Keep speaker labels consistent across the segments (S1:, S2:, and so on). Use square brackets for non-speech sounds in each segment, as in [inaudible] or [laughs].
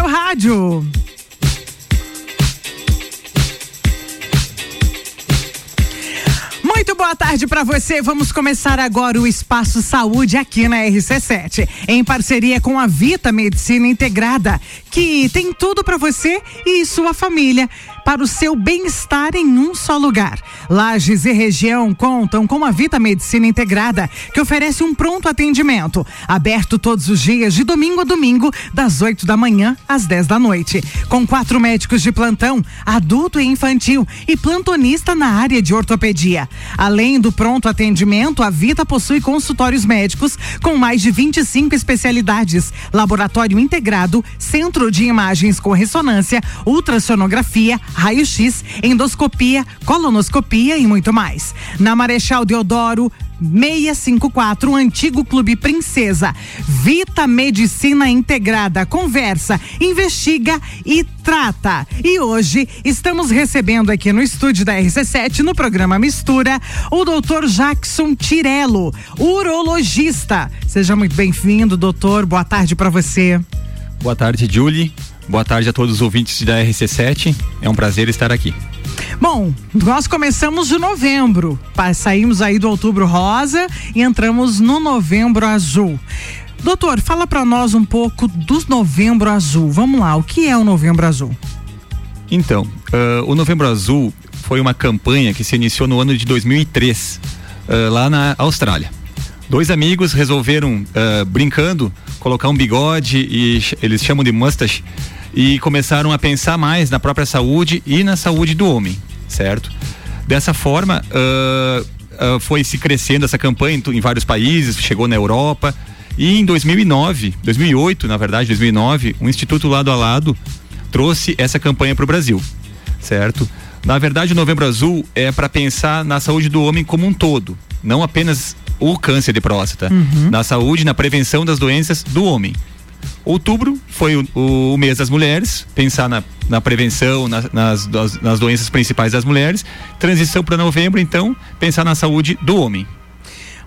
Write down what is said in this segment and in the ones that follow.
S1: seu rádio. Muito boa tarde para você. Vamos começar agora o Espaço Saúde aqui na RC7, em parceria com a Vita Medicina Integrada, que tem tudo para você e sua família para o seu bem-estar em um só lugar. Lages e região contam com a Vita Medicina Integrada, que oferece um pronto atendimento, aberto todos os dias, de domingo a domingo, das 8 da manhã às 10 da noite. Com quatro médicos de plantão, adulto e infantil, e plantonista na área de ortopedia. Além do pronto atendimento, a Vita possui consultórios médicos com mais de 25 especialidades, laboratório integrado, centro de imagens com ressonância, ultrassonografia, raio-x, endoscopia, colonoscopia e muito mais. Na Marechal Deodoro, 654, antigo Clube Princesa. Vita Medicina Integrada. Conversa, investiga e trata. E hoje estamos recebendo aqui no estúdio da RC7, no programa Mistura, o doutor Jackson Tirello, urologista. Seja muito bem-vindo, doutor. Boa tarde para você.
S2: Boa tarde, Julie. Boa tarde a todos os ouvintes da RC7. É um prazer estar aqui.
S1: Bom, nós começamos de novembro, saímos aí do outubro rosa e entramos no novembro azul. Doutor, fala para nós um pouco do novembro azul. Vamos lá, o que é o novembro azul?
S2: Então, uh, o novembro azul foi uma campanha que se iniciou no ano de 2003, uh, lá na Austrália. Dois amigos resolveram, uh, brincando, colocar um bigode e eles chamam de mustache e começaram a pensar mais na própria saúde e na saúde do homem, certo? Dessa forma, uh, uh, foi se crescendo essa campanha em, em, vários países, chegou na Europa e em 2009, 2008, na verdade, 2009, um instituto lado a lado trouxe essa campanha para o Brasil, certo? Na verdade, o Novembro Azul é para pensar na saúde do homem como um todo, não apenas o câncer de próstata, uhum. na saúde, na prevenção das doenças do homem. Outubro foi o, o, mês das mulheres, pensar na, na prevenção, na, nas, nas, nas doenças principais das mulheres. Transição para novembro, então, pensar na saúde do homem.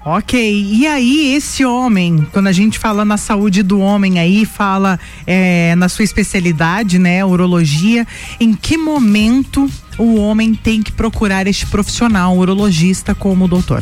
S1: Ok, e aí esse homem, quando a gente fala na saúde do homem aí, fala é, na sua especialidade, né, urologia, em que momento o homem tem que procurar este profissional, urologista, como doutor?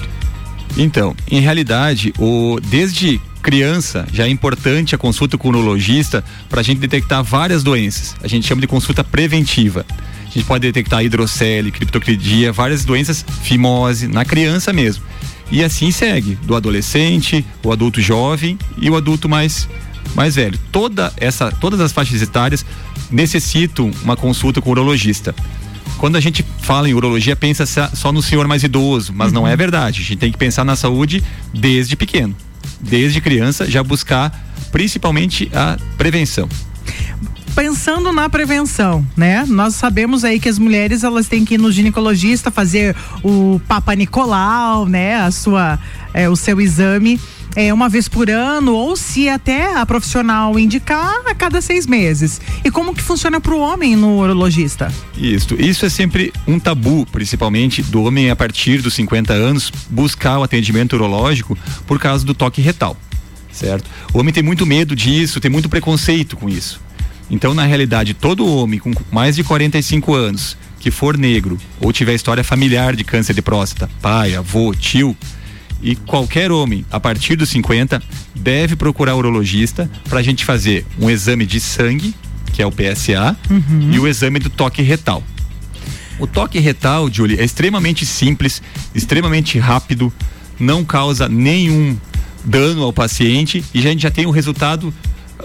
S2: Então, em realidade, o, desde criança, já é importante a consulta com o urologista para a gente detectar várias doenças. A gente chama de consulta preventiva. A gente pode detectar hidrocele, criptocridia, várias doenças, fimose, na criança mesmo. E assim segue, do adolescente, o adulto jovem e o adulto mais mais velho. Toda essa, todas as faixas etárias necessitam uma consulta com o urologista. Quando a gente fala em urologia, pensa só no senhor mais idoso, mas uhum. não é verdade. A gente tem que pensar na saúde desde pequeno desde criança, já buscar principalmente a prevenção
S1: pensando na prevenção, né? Nós sabemos aí que as mulheres elas têm que ir no ginecologista fazer o Papa Nicolau, né? A sua, é, o seu exame é, uma vez por ano ou se até a profissional indicar a cada seis meses. E como que funciona para o homem no urologista?
S2: Isso, isso é sempre um tabu, principalmente do homem a partir dos 50 anos buscar o atendimento urológico por causa do toque retal, certo? O homem tem muito medo disso, tem muito preconceito com isso. Então, na realidade, todo homem com mais de 45 anos que for negro ou tiver história familiar de câncer de próstata, pai, avô, tio, e qualquer homem a partir dos 50 deve procurar urologista para a gente fazer um exame de sangue, que é o PSA, uhum. e o exame do toque retal. O toque retal, Julie, é extremamente simples, extremamente rápido, não causa nenhum dano ao paciente e a gente já tem o resultado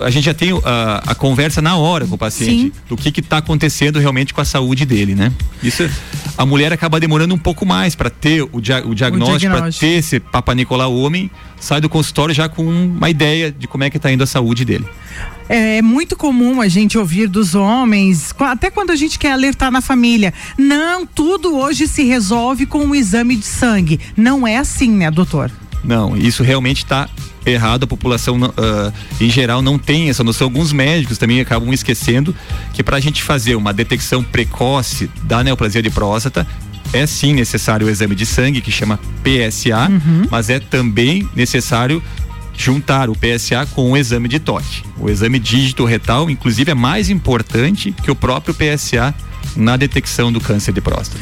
S2: a gente já tem a, a conversa na hora com o paciente Sim. do que está acontecendo realmente com a saúde dele, né? Isso a mulher acaba demorando um pouco mais para ter o, dia, o diagnóstico, para ter esse Papa Nicolau homem, sai do consultório já com uma ideia de como é que está indo a saúde dele.
S1: É, é muito comum a gente ouvir dos homens, até quando a gente quer alertar na família. Não, tudo hoje se resolve com um exame de sangue. Não é assim, né, doutor?
S2: Não, isso realmente está errado, a população uh, em geral não tem essa noção. Alguns médicos também acabam esquecendo que para a gente fazer uma detecção precoce da neoplasia de próstata, é sim necessário o exame de sangue, que chama PSA, uhum. mas é também necessário juntar o PSA com o exame de toque. O exame dígito retal, inclusive, é mais importante que o próprio PSA na detecção do câncer de próstata.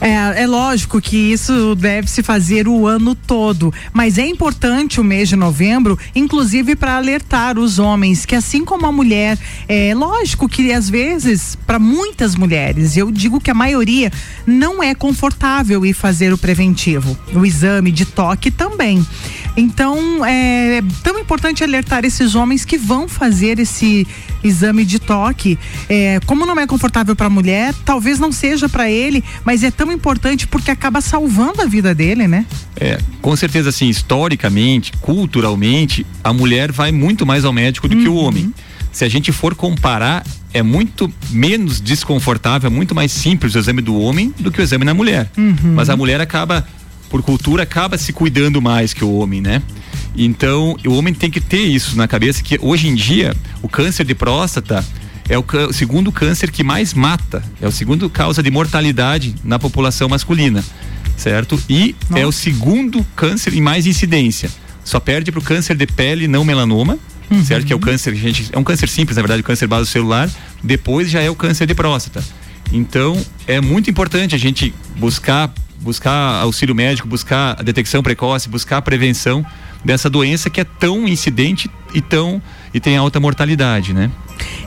S1: É, é lógico que isso deve se fazer o ano todo, mas é importante o mês de novembro, inclusive para alertar os homens que, assim como a mulher, é lógico que às vezes, para muitas mulheres, eu digo que a maioria não é confortável ir fazer o preventivo, o exame de toque também. Então, é tão importante alertar esses homens que vão fazer esse exame de toque. É, como não é confortável para a mulher, talvez não seja para ele, mas é tão importante porque acaba salvando a vida dele, né?
S2: É, com certeza, assim, historicamente, culturalmente, a mulher vai muito mais ao médico do uhum. que o uhum. homem. Se a gente for comparar, é muito menos desconfortável, é muito mais simples o exame do homem do que o exame na mulher. Uhum. Mas a mulher acaba, por cultura, acaba se cuidando mais que o homem, né? Então, o homem tem que ter isso na cabeça que hoje em dia o câncer de próstata é o, o segundo câncer que mais mata, é o segundo causa de mortalidade na população masculina, certo? E Nossa. é o segundo câncer em mais incidência. Só perde para o câncer de pele não melanoma, uhum. certo? Que é o câncer, gente, é um câncer simples, na verdade, o câncer celular. Depois já é o câncer de próstata. Então, é muito importante a gente buscar buscar auxílio médico, buscar a detecção precoce, buscar a prevenção dessa doença que é tão incidente e tão e tem alta mortalidade, né?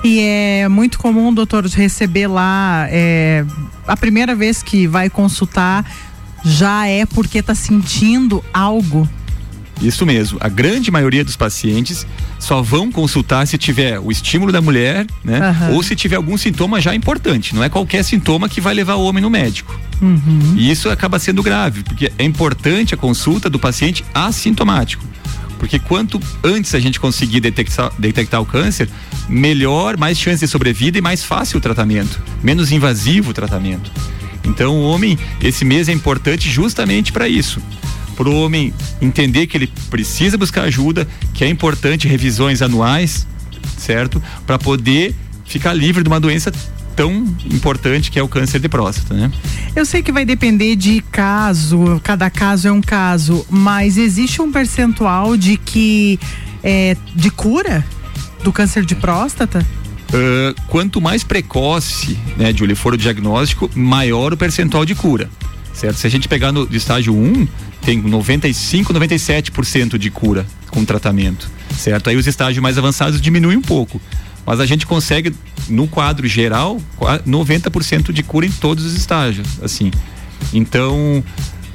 S1: E é muito comum, doutor, receber lá é, a primeira vez que vai consultar já é porque está sentindo algo.
S2: Isso mesmo. A grande maioria dos pacientes só vão consultar se tiver o estímulo da mulher, né? Uhum. Ou se tiver algum sintoma já importante. Não é qualquer sintoma que vai levar o homem no médico. Uhum. E isso acaba sendo grave, porque é importante a consulta do paciente assintomático. Porque quanto antes a gente conseguir detectar, detectar o câncer, melhor, mais chance de sobrevida e mais fácil o tratamento, menos invasivo o tratamento. Então, o homem, esse mês é importante justamente para isso. Para o homem entender que ele precisa buscar ajuda, que é importante revisões anuais, certo? Para poder ficar livre de uma doença tão importante que é o câncer de próstata, né?
S1: Eu sei que vai depender de caso, cada caso é um caso, mas existe um percentual de que é, de cura do câncer de próstata?
S2: Uh, quanto mais precoce, né, Julie, for o diagnóstico, maior o percentual de cura. Certo? Se a gente pegar no estágio 1, tem 95, 97% de cura com tratamento. Certo? Aí os estágios mais avançados diminuem um pouco mas a gente consegue no quadro geral 90% de cura em todos os estágios, assim. Então,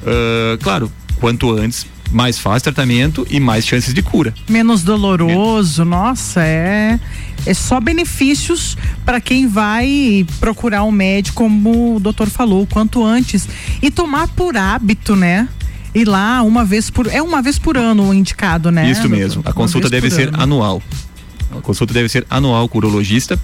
S2: uh, claro, quanto antes mais fácil tratamento e mais chances de cura.
S1: Menos doloroso, Menos. nossa, é é só benefícios para quem vai procurar um médico, como o doutor falou, quanto antes e tomar por hábito, né? Ir lá uma vez por é uma vez por ano o indicado, né?
S2: Isso mesmo. A consulta deve ser ano. anual. A consulta deve ser anual com o urologista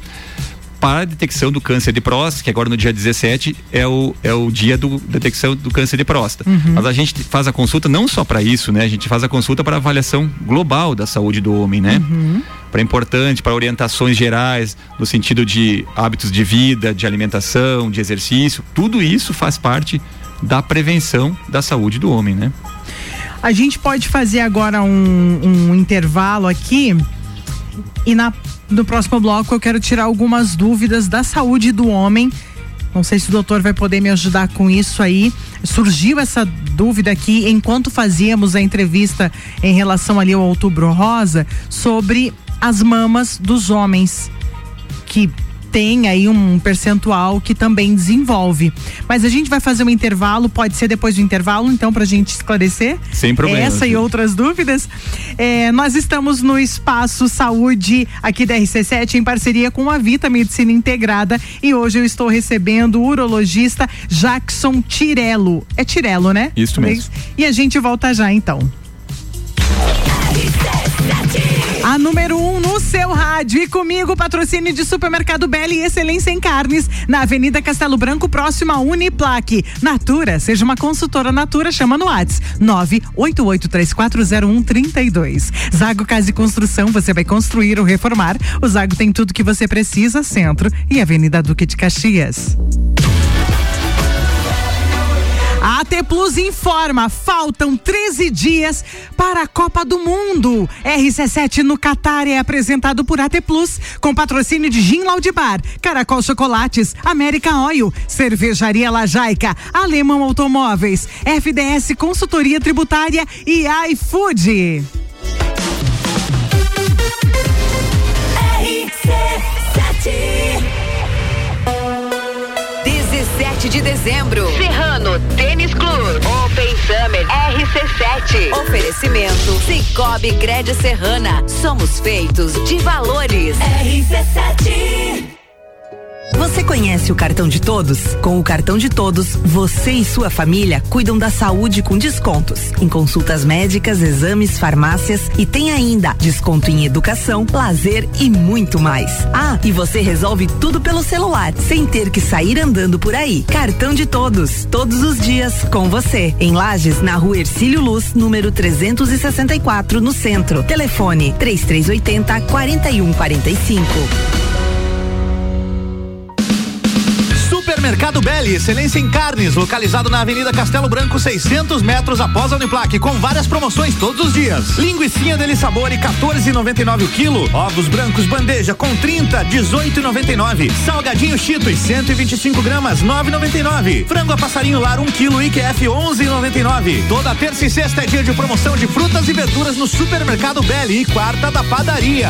S2: para a detecção do câncer de próstata, que agora no dia 17 é o, é o dia do detecção do câncer de próstata. Uhum. Mas a gente faz a consulta não só para isso, né? A gente faz a consulta para avaliação global da saúde do homem, né? Uhum. Para importante, para orientações gerais, no sentido de hábitos de vida, de alimentação, de exercício. Tudo isso faz parte da prevenção da saúde do homem, né?
S1: A gente pode fazer agora um, um intervalo aqui e na, no próximo bloco eu quero tirar algumas dúvidas da saúde do homem. Não sei se o doutor vai poder me ajudar com isso aí. Surgiu essa dúvida aqui enquanto fazíamos a entrevista em relação ali ao Outubro Rosa sobre as mamas dos homens que tem aí um percentual que também desenvolve. Mas a gente vai fazer um intervalo, pode ser depois do intervalo, então, para a gente esclarecer.
S2: Sem problema.
S1: Essa e outras dúvidas. É, nós estamos no Espaço Saúde aqui da RC7 em parceria com a Vita Medicina Integrada e hoje eu estou recebendo o urologista Jackson Tirelo. É Tirelo, né?
S2: Isso mesmo.
S1: E a gente volta já então. A número 1 um no seu rádio. E comigo, patrocínio de Supermercado Bela e Excelência em Carnes, na Avenida Castelo Branco, próxima a Uniplaque. Natura, seja uma consultora Natura, chama no Whats 988340132. Zago Casa e Construção, você vai construir ou reformar. O Zago tem tudo que você precisa, centro e Avenida Duque de Caxias. A AT Plus informa, faltam 13 dias para a Copa do Mundo. RC7 no Qatar é apresentado por AT Plus, com patrocínio de Gin Laudibar, Caracol Chocolates, América Oil, Cervejaria Lajaica, Alemão Automóveis, FDS Consultoria Tributária e iFood.
S3: RC7 17 de dezembro. Serrano Tênis Club. Open Summer RC7. Oferecimento Cicobi Cred Serrana. Somos feitos de valores. RC7.
S4: Você conhece o cartão de todos? Com o cartão de todos, você e sua família cuidam da saúde com descontos em consultas médicas, exames, farmácias e tem ainda desconto em educação, lazer e muito mais. Ah, e você resolve tudo pelo celular, sem ter que sair andando por aí. Cartão de todos, todos os dias com você. Em Lages, na rua Ercílio Luz, número 364, no centro. Telefone 3380 4145.
S5: Supermercado Belli, excelência em carnes, localizado na Avenida Castelo Branco, 600 metros após a Uniplaque, com várias promoções todos os dias. Linguiça dele sabor e 14,99 o quilo. Ovos brancos bandeja com 30, 18,99. Salgadinho Cheetos 125 gramas, 9,99. Frango a passarinho lar 1 quilo IQF 11,99. Toda terça e sexta é dia de promoção de frutas e verduras no Supermercado Belli e quarta da padaria.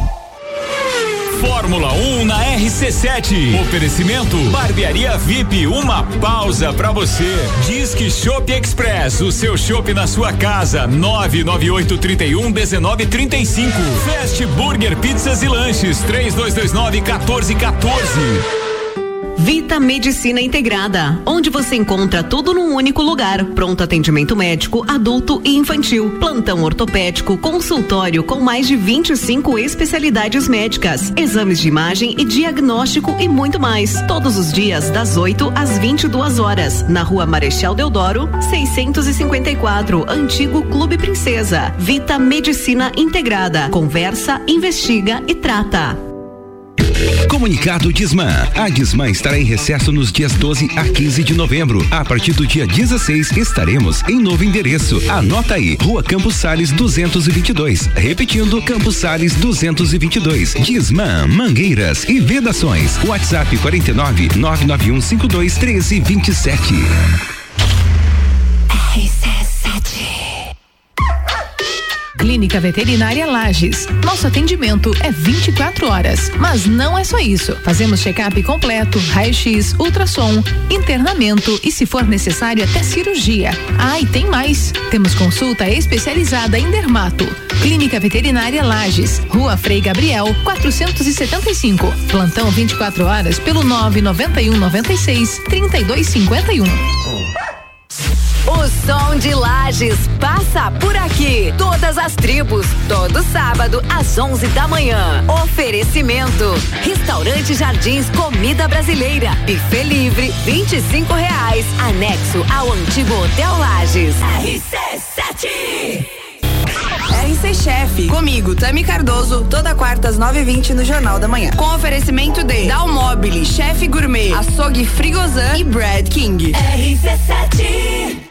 S6: Fórmula 1 na RC7. Oferecimento Barbearia VIP, uma pausa para você. Disque Shop Express, o seu shopping na sua casa. 998 31 19 35. Fast Burger Pizzas e Lanches 3229 1414.
S3: Vita Medicina Integrada, onde você encontra tudo num único lugar. Pronto atendimento médico, adulto e infantil, plantão ortopédico, consultório com mais de 25 especialidades médicas, exames de imagem e diagnóstico e muito mais. Todos os dias das 8 às 22 horas, na Rua Marechal Deodoro, 654, Antigo Clube Princesa. Vita Medicina Integrada. Conversa, investiga e trata.
S7: Comunicado Disman. A Disman estará em recesso nos dias 12 a 15 de novembro. A partir do dia 16 estaremos em novo endereço. Anota aí, Rua Campos Sales 222. Repetindo, Campos Sales 222. Disman, Mangueiras e Vedações. WhatsApp 49 991 52 13 27.
S8: Clínica Veterinária Lages. Nosso atendimento é 24 horas, mas não é só isso. Fazemos check-up completo, raio-x, ultrassom, internamento e, se for necessário, até cirurgia. Ah, e tem mais. Temos consulta especializada em dermato. Clínica Veterinária Lages, Rua Frei Gabriel, 475. Plantão 24 horas pelo 991 96 3251.
S3: O som de Lages passa por aqui. Todas as tribos, todo sábado às 11 da manhã. Oferecimento: Restaurante Jardins Comida Brasileira. Buffet livre, 25 reais. Anexo ao antigo Hotel Lages. RC7
S9: RC Chef. Comigo, Tami Cardoso, toda quarta às 9h20 no Jornal da Manhã. Com oferecimento de Dalmobile, Chef Gourmet, Açougue Frigozan e Brad King.
S3: RC7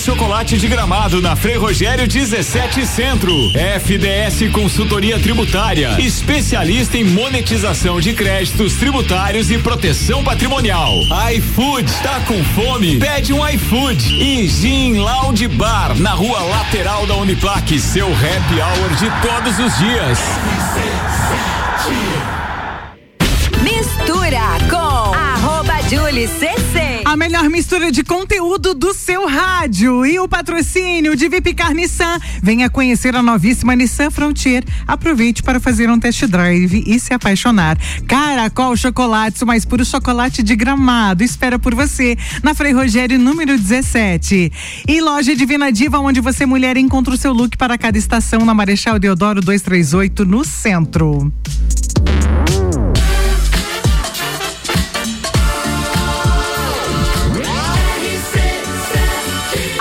S6: chocolate de gramado na Frei Rogério 17 Centro. FDS Consultoria Tributária, especialista em monetização de créditos tributários e proteção patrimonial. iFood, tá com fome? Pede um iFood. E Gin Lounge Bar, na rua lateral da Uniplaque, seu happy hour de todos os dias.
S10: Mistura com arroba Julie CC.
S1: A melhor mistura de conteúdo do seu rádio e o patrocínio de Vipcar Nissan. Venha conhecer a novíssima Nissan Frontier. Aproveite para fazer um test drive e se apaixonar. Caracol Chocolates, o mais puro chocolate de gramado. Espera por você na Frei Rogério, número 17. E loja Divina Diva, onde você, mulher, encontra o seu look para cada estação na Marechal Deodoro 238, no centro.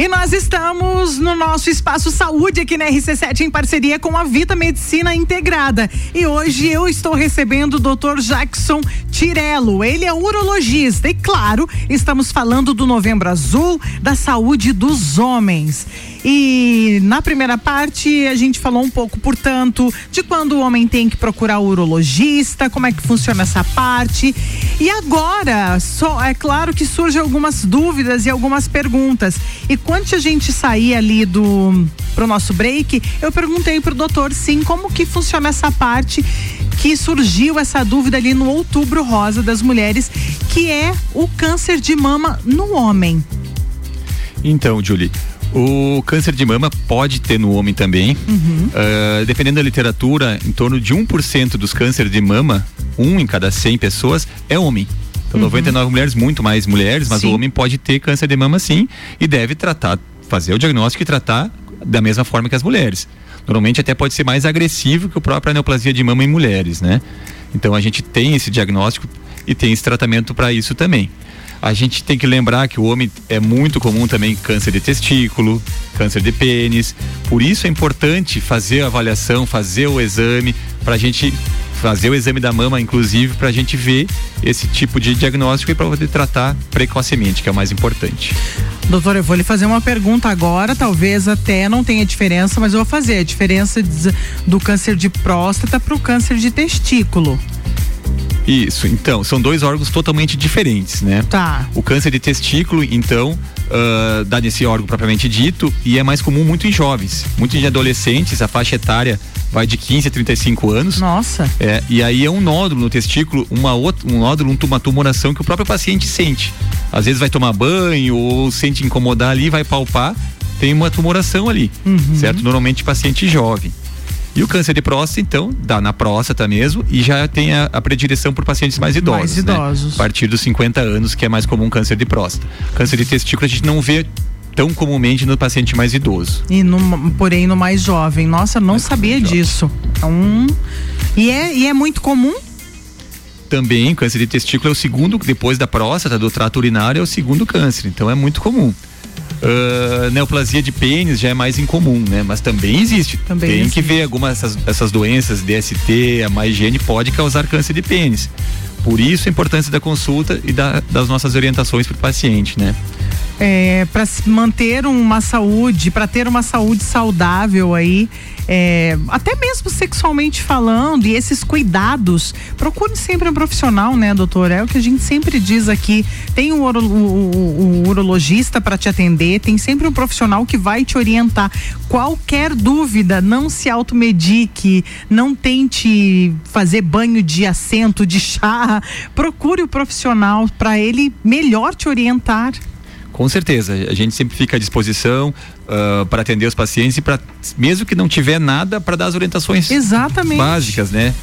S1: E nós estamos no nosso espaço saúde aqui na RC7 em parceria com a Vita Medicina Integrada. E hoje eu estou recebendo o Dr. Jackson Tirello. Ele é urologista e claro, estamos falando do Novembro Azul, da saúde dos homens. E na primeira parte a gente falou um pouco, portanto, de quando o homem tem que procurar o urologista, como é que funciona essa parte. E agora, só é claro que surgem algumas dúvidas e algumas perguntas. E quando a gente sair ali do pro nosso break, eu perguntei pro doutor sim como que funciona essa parte que surgiu essa dúvida ali no outubro rosa das mulheres, que é o câncer de mama no homem.
S2: Então, Julie, o câncer de mama pode ter no homem também.
S1: Uhum.
S2: Uh, dependendo da literatura, em torno de 1% dos cânceres de mama, um em cada 100 pessoas, é homem. Então, uhum. 99 mulheres, muito mais mulheres, mas sim. o homem pode ter câncer de mama sim e deve tratar, fazer o diagnóstico e tratar da mesma forma que as mulheres. Normalmente até pode ser mais agressivo que a própria neoplasia de mama em mulheres, né? Então a gente tem esse diagnóstico e tem esse tratamento para isso também. A gente tem que lembrar que o homem é muito comum também câncer de testículo, câncer de pênis. Por isso é importante fazer a avaliação, fazer o exame, para a gente fazer o exame da mama, inclusive, para a gente ver esse tipo de diagnóstico e para poder tratar precocemente, que é o mais importante.
S1: Doutor, eu vou lhe fazer uma pergunta agora, talvez até não tenha diferença, mas eu vou fazer a diferença do câncer de próstata para o câncer de testículo.
S2: Isso, então, são dois órgãos totalmente diferentes, né?
S1: Tá.
S2: O câncer de testículo, então, uh, dá nesse órgão propriamente dito e é mais comum muito em jovens, muito em adolescentes, a faixa etária vai de 15 a 35 anos.
S1: Nossa.
S2: É, e aí é um nódulo no testículo, uma outra, um nódulo, uma tumoração que o próprio paciente sente. Às vezes vai tomar banho ou sente incomodar ali, vai palpar, tem uma tumoração ali,
S1: uhum.
S2: certo? Normalmente paciente jovem. E o câncer de próstata, então, dá na próstata mesmo e já tem a, a predileção por pacientes mais idosos. Mais
S1: idosos.
S2: Né? A partir dos 50 anos, que é mais comum câncer de próstata. Câncer de testículo a gente não vê tão comumente no paciente mais idoso.
S1: E no, porém no mais jovem. Nossa, não mais sabia disso. Então, e é, e é muito comum?
S2: Também, câncer de testículo é o segundo, depois da próstata, do trato urinário, é o segundo câncer. Então é muito comum. Uh, neoplasia de pênis já é mais incomum, né? Mas também existe.
S1: Também
S2: Tem
S1: existe.
S2: que ver algumas essas, essas doenças, DST, a má higiene pode causar câncer de pênis. Por isso a importância da consulta e da, das nossas orientações para o paciente, né?
S1: É, para manter uma saúde, para ter uma saúde saudável aí, é, até mesmo sexualmente falando, e esses cuidados, procure sempre um profissional, né, doutor? É o que a gente sempre diz aqui. Tem o, uro, urologista para te atender, tem sempre um profissional que vai te orientar. Qualquer dúvida, não se automedique, não tente fazer banho de assento, de chá. Procure o profissional para ele melhor te orientar.
S2: Com certeza, a gente sempre fica à disposição uh, para atender os pacientes e para, mesmo que não tiver nada, para dar as orientações
S1: Exatamente.
S2: básicas, né?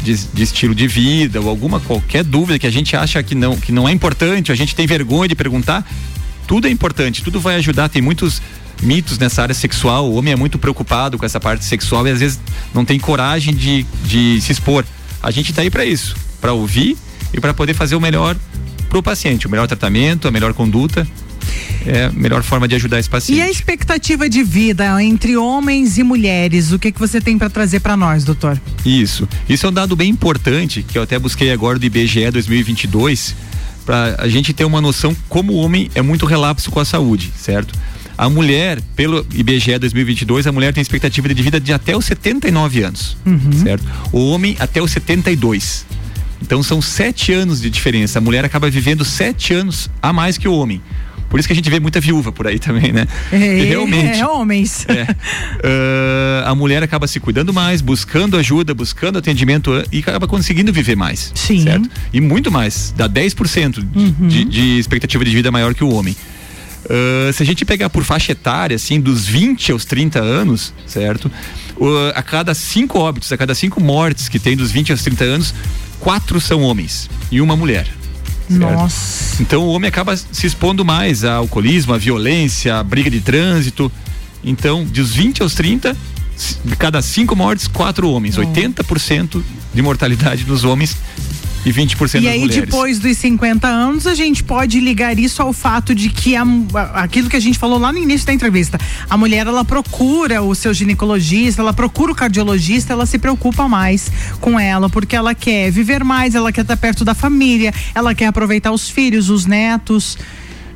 S2: de, de, estilo de vida ou alguma qualquer dúvida que a gente acha que não, que não é importante, a gente tem vergonha de perguntar, tudo é importante, tudo vai ajudar. Tem muitos mitos nessa área sexual. O homem é muito preocupado com essa parte sexual e às vezes não tem coragem de, de se expor. A gente está aí para isso, para ouvir e para poder fazer o melhor para o paciente, o melhor tratamento, a melhor conduta é a melhor forma de ajudar esse paciente.
S1: E a expectativa de vida entre homens e mulheres, o que que você tem para trazer para nós, doutor?
S2: Isso. Isso é um dado bem importante que eu até busquei agora do IBGE 2022 para a gente ter uma noção como o homem é muito relapso com a saúde, certo? A mulher, pelo IBGE 2022, a mulher tem expectativa de vida de até os 79 anos, uhum. certo? O homem até os 72. Então são sete anos de diferença. A mulher acaba vivendo sete anos a mais que o homem. Por isso que a gente vê muita viúva por aí também, né?
S1: É, realmente. É, homens. É.
S2: Uh, a mulher acaba se cuidando mais, buscando ajuda, buscando atendimento e acaba conseguindo viver mais.
S1: Sim.
S2: Certo? E muito mais. Dá 10% uhum. de, de expectativa de vida maior que o homem. Uh, se a gente pegar por faixa etária, assim, dos 20 aos 30 anos, certo? Uh, a cada cinco óbitos, a cada cinco mortes que tem dos 20 aos 30 anos, quatro são homens e uma mulher.
S1: Nossa.
S2: Então o homem acaba se expondo mais a alcoolismo, a violência, a briga de trânsito. Então, dos 20 aos 30, de cada cinco mortes, quatro homens. Oh. 80% de mortalidade nos homens e 20% das
S1: mulheres. E aí,
S2: mulheres.
S1: depois dos 50 anos, a gente pode ligar isso ao fato de que a, aquilo que a gente falou lá no início da entrevista, a mulher ela procura o seu ginecologista, ela procura o cardiologista, ela se preocupa mais com ela, porque ela quer viver mais, ela quer estar perto da família, ela quer aproveitar os filhos, os netos.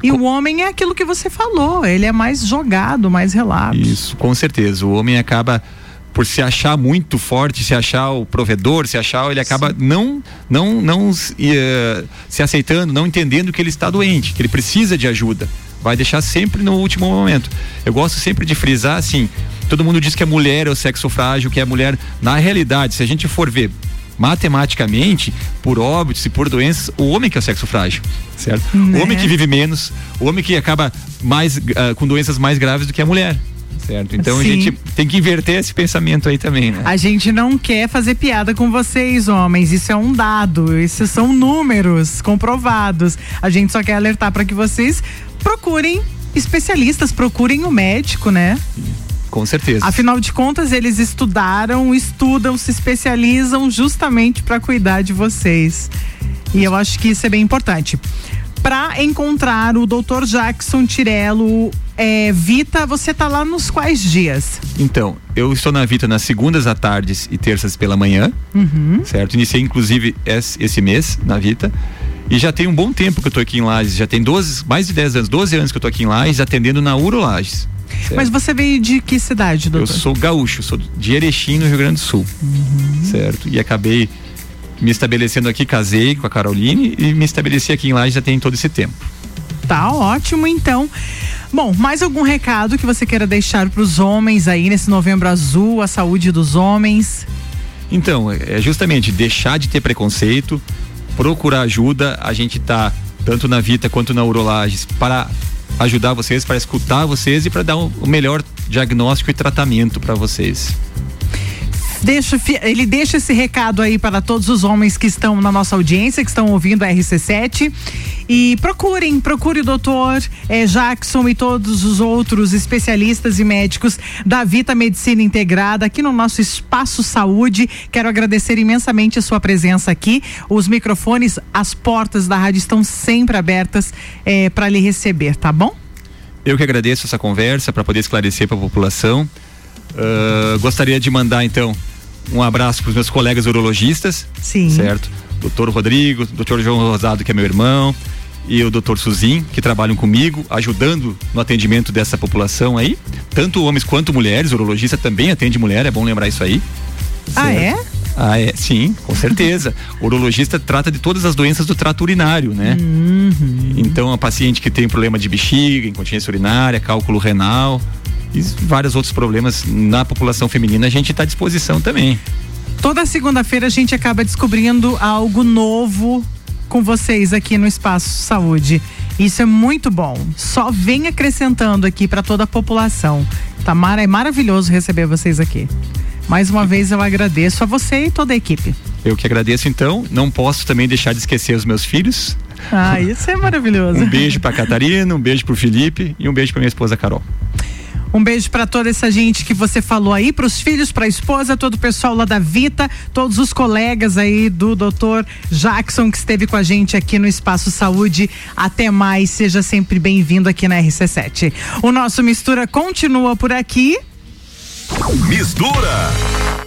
S1: E o homem é aquilo que você falou, ele é mais jogado, mais relapso.
S2: Isso, com certeza. O homem acaba por se achar muito forte, se achar o provedor, se achar, ele acaba Sim. não não não uh, se aceitando, não entendendo que ele está doente, que ele precisa de ajuda. Vai deixar sempre no último momento. Eu gosto sempre de frisar assim, todo mundo diz que a mulher é o sexo frágil, que a mulher, na realidade, se a gente for ver matematicamente, por óbitos e por doenças, o homem que é o sexo frágil, certo? Né? O homem que vive menos, o homem que acaba mais uh, com doenças mais graves do que a mulher certo? Então Sim. a gente tem que inverter esse pensamento aí também, né?
S1: A gente não quer fazer piada com vocês, homens. Isso é um dado, isso são números comprovados. A gente só quer alertar para que vocês procurem especialistas, procurem o um médico, né?
S2: Com certeza.
S1: Afinal de contas, eles estudaram, estudam, se especializam justamente para cuidar de vocês. E eu acho que isso é bem importante para encontrar o Dr. Jackson Tirello é, Vita, você tá lá nos quais dias?
S2: Então, eu estou na Vita nas segundas à tardes e terças pela manhã, uhum. certo? Iniciei inclusive esse, esse, mês na Vita. E já tem um bom tempo que eu tô aqui em Lages, já tem 12, mais de 10 anos, 12 anos que eu tô aqui em Lages, atendendo na Urolages.
S1: Certo? Mas você veio de que cidade, doutor?
S2: Eu sou gaúcho, sou de Erechim, no Rio Grande do Sul, uhum. certo? E acabei me estabelecendo aqui, casei com a Caroline e me estabeleci aqui em Lages já tem todo esse tempo.
S1: Tá ótimo, então. Bom, mais algum recado que você queira deixar para os homens aí nesse novembro azul, a saúde dos homens?
S2: Então, é justamente deixar de ter preconceito, procurar ajuda. A gente tá tanto na Vita quanto na Urolages para ajudar vocês, para escutar vocês e para dar o melhor diagnóstico e tratamento para vocês
S1: deixa, ele deixa esse recado aí para todos os homens que estão na nossa audiência, que estão ouvindo a RC7. E procurem, procure o doutor eh, Jackson e todos os outros especialistas e médicos da Vita Medicina Integrada aqui no nosso Espaço Saúde. Quero agradecer imensamente a sua presença aqui. Os microfones, as portas da rádio estão sempre abertas eh, para lhe receber, tá bom?
S2: Eu que agradeço essa conversa para poder esclarecer para a população. Uh, gostaria de mandar então um abraço para os meus colegas urologistas.
S1: Sim.
S2: Certo? Doutor Rodrigo, doutor João Rosado, que é meu irmão, e o doutor Suzin, que trabalham comigo, ajudando no atendimento dessa população aí. Tanto homens quanto mulheres. O urologista também atende mulher, é bom lembrar isso aí.
S1: Ah, é?
S2: Ah, é? Sim, com certeza. o [laughs] urologista trata de todas as doenças do trato urinário, né? Uhum. Então, a paciente que tem problema de bexiga, incontinência urinária, cálculo renal, e vários outros problemas na população feminina, a gente está à disposição também.
S1: Toda segunda-feira a gente acaba descobrindo algo novo com vocês aqui no Espaço Saúde. Isso é muito bom. Só vem acrescentando aqui para toda a população. Tamara, é maravilhoso receber vocês aqui. Mais uma vez eu agradeço a você e toda a equipe.
S2: Eu que agradeço então. Não posso também deixar de esquecer os meus filhos.
S1: Ah, isso é maravilhoso.
S2: Um beijo pra Catarina, um beijo pro Felipe e um beijo pra minha esposa Carol.
S1: Um beijo para toda essa gente que você falou aí, para os filhos, para a esposa, todo o pessoal lá da Vita, todos os colegas aí do doutor Jackson que esteve com a gente aqui no Espaço Saúde. Até mais, seja sempre bem-vindo aqui na RC7. O nosso Mistura continua por aqui.
S11: Mistura!